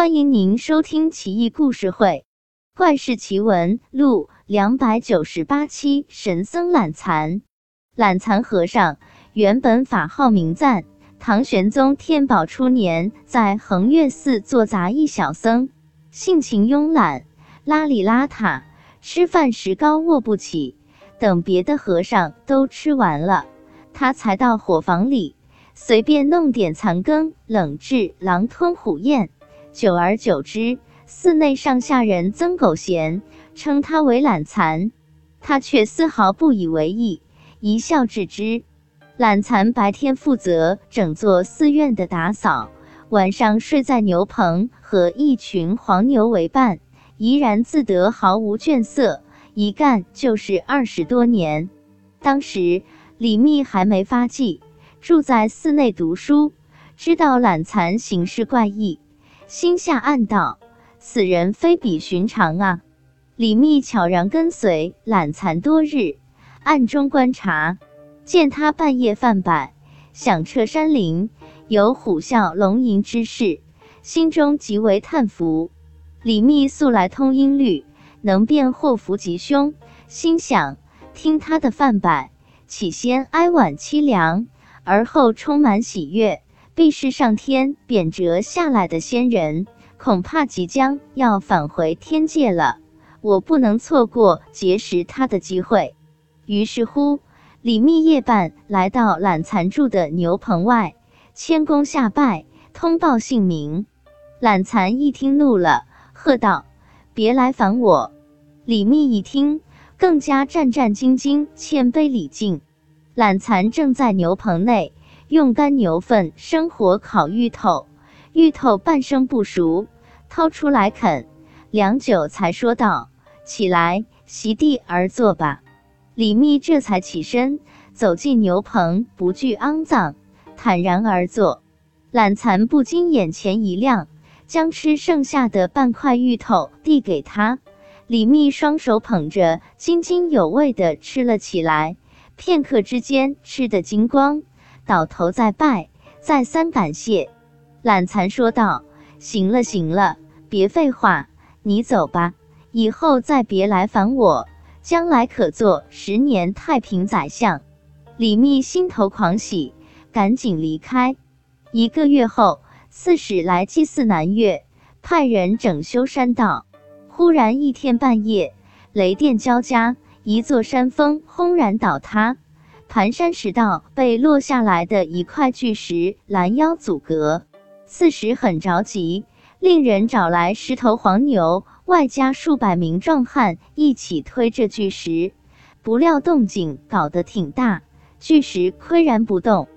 欢迎您收听《奇异故事会·怪事奇闻录》两百九十八期。神僧懒蚕，懒蚕和尚原本法号名赞，唐玄宗天宝初年在恒岳寺做杂役小僧，性情慵懒，邋里邋遢，吃饭时高卧不起。等别的和尚都吃完了，他才到伙房里随便弄点残羹冷炙，狼吞虎咽。久而久之，寺内上下人曾狗贤称他为懒蚕，他却丝毫不以为意，一笑置之。懒蚕白天负责整座寺院的打扫，晚上睡在牛棚，和一群黄牛为伴，怡然自得，毫无倦色。一干就是二十多年。当时李密还没发迹，住在寺内读书，知道懒蚕行事怪异。心下暗道：“此人非比寻常啊！”李密悄然跟随懒蚕多日，暗中观察，见他半夜泛板，响彻山林，有虎啸龙吟之势，心中极为叹服。李密素来通音律，能辨祸福吉凶，心想：听他的泛摆，起先哀婉凄凉，而后充满喜悦。必是上天贬谪下来的仙人，恐怕即将要返回天界了。我不能错过结识他的机会。于是乎，李密夜半来到懒蚕住的牛棚外，谦恭下拜，通报姓名。懒蚕一听怒了，喝道：“别来烦我！”李密一听，更加战战兢兢，谦卑礼敬。懒蚕正在牛棚内。用干牛粪生火烤芋头，芋头半生不熟，掏出来啃，良久才说道：“起来，席地而坐吧。”李密这才起身，走进牛棚，不惧肮脏，坦然而坐。懒蚕不禁眼前一亮，将吃剩下的半块芋头递给他。李密双手捧着，津津有味地吃了起来，片刻之间吃得精光。倒头再拜，再三感谢。懒蚕说道：“行了行了，别废话，你走吧，以后再别来烦我，将来可做十年太平宰相。”李密心头狂喜，赶紧离开。一个月后，刺史来祭祀南岳，派人整修山道。忽然一天半夜，雷电交加，一座山峰轰然倒塌。盘山石道被落下来的一块巨石拦腰阻隔，刺史很着急，令人找来十头黄牛，外加数百名壮汉一起推着巨石。不料动静搞得挺大，巨石岿然不动。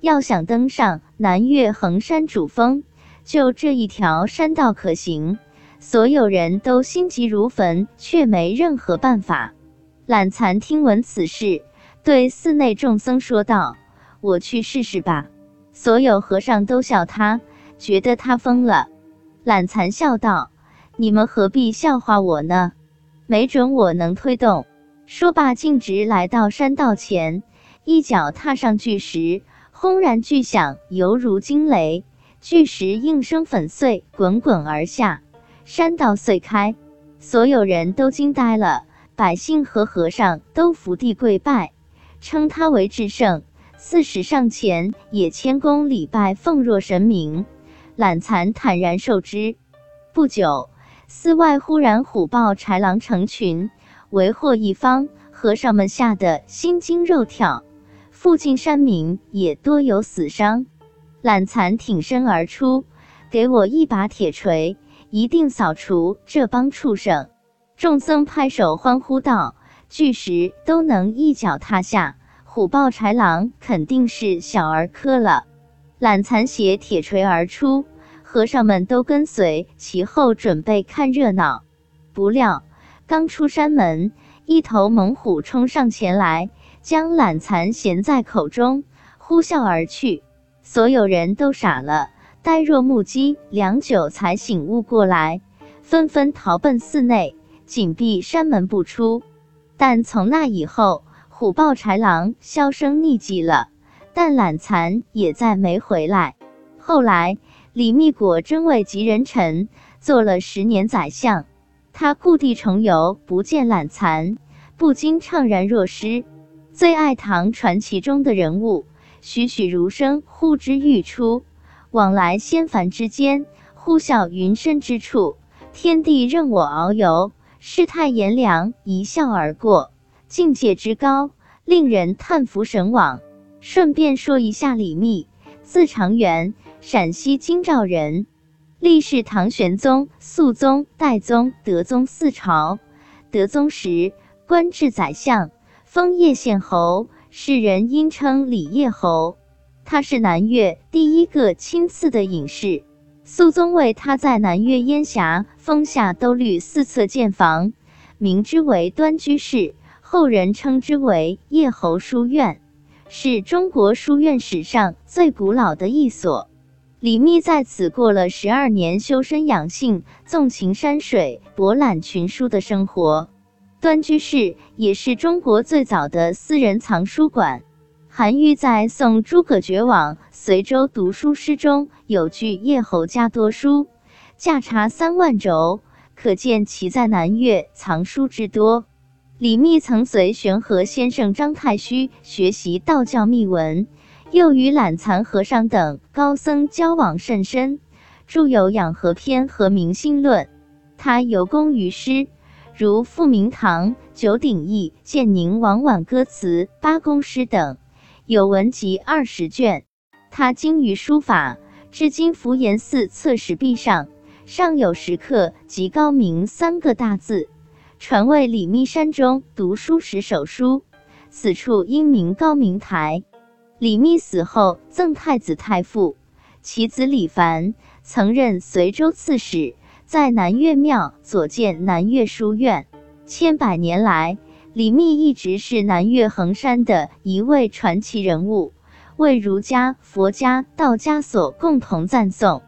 要想登上南岳衡山主峰，就这一条山道可行，所有人都心急如焚，却没任何办法。懒蚕听闻此事。对寺内众僧说道：“我去试试吧。”所有和尚都笑他，觉得他疯了。懒蚕笑道：“你们何必笑话我呢？没准我能推动。”说罢，径直来到山道前，一脚踏上巨石，轰然巨响，犹如惊雷，巨石应声粉碎，滚滚而下，山道碎开。所有人都惊呆了，百姓和和尚都伏地跪拜。称他为至圣，四史上前也谦恭礼拜，奉若神明。懒蚕坦然受之。不久，寺外忽然虎豹豺狼成群，为祸一方，和尚们吓得心惊肉跳。附近山民也多有死伤。懒蚕挺身而出，给我一把铁锤，一定扫除这帮畜生。众僧拍手欢呼道。巨石都能一脚踏下，虎豹豺狼肯定是小儿科了。懒蚕携铁锤而出，和尚们都跟随其后，准备看热闹。不料刚出山门，一头猛虎冲上前来，将懒蚕衔在口中，呼啸而去。所有人都傻了，呆若木鸡，良久才醒悟过来，纷纷逃奔寺内，紧闭山门不出。但从那以后，虎豹豺狼销声匿迹了，但懒蚕也再没回来。后来，李密果真为吉人臣，做了十年宰相。他故地重游，不见懒蚕，不禁怅然若失。最爱唐传奇中的人物，栩栩如生，呼之欲出。往来仙凡之间，呼啸云深之处，天地任我遨游。世态炎凉，一笑而过，境界之高，令人叹服神往。顺便说一下，李密，字长元，陕西京兆人。历仕唐玄宗、肃宗、代宗、德宗四朝。德宗时官至宰相，封叶县侯，世人因称李叶侯。他是南越第一个亲赐的隐士。肃宗为他在南岳烟霞峰下兜率四侧建房，名之为端居室，后人称之为叶侯书院，是中国书院史上最古老的一所。李密在此过了十二年修身养性、纵情山水、博览群书的生活。端居室也是中国最早的私人藏书馆。韩愈在《送诸葛绝往随州读书诗》中有句“叶侯家多书，价差三万轴”，可见其在南越藏书之多。李密曾随玄和先生张太虚学习道教秘闻。又与懒蚕和尚等高僧交往甚深，著有《养和篇》和《明心论》。他有功于诗，如《复明堂》《九鼎意》《建宁王挽歌词》《八公诗》等，有文集二十卷。他精于书法，至今福岩寺侧石壁上尚有石刻“极高明”三个大字，传为李密山中读书时手书。此处因名高明台。李密死后，赠太子太傅，其子李凡曾任随州刺史，在南岳庙左建南岳书院。千百年来，李密一直是南岳衡山的一位传奇人物，为儒家、佛家、道家所共同赞颂。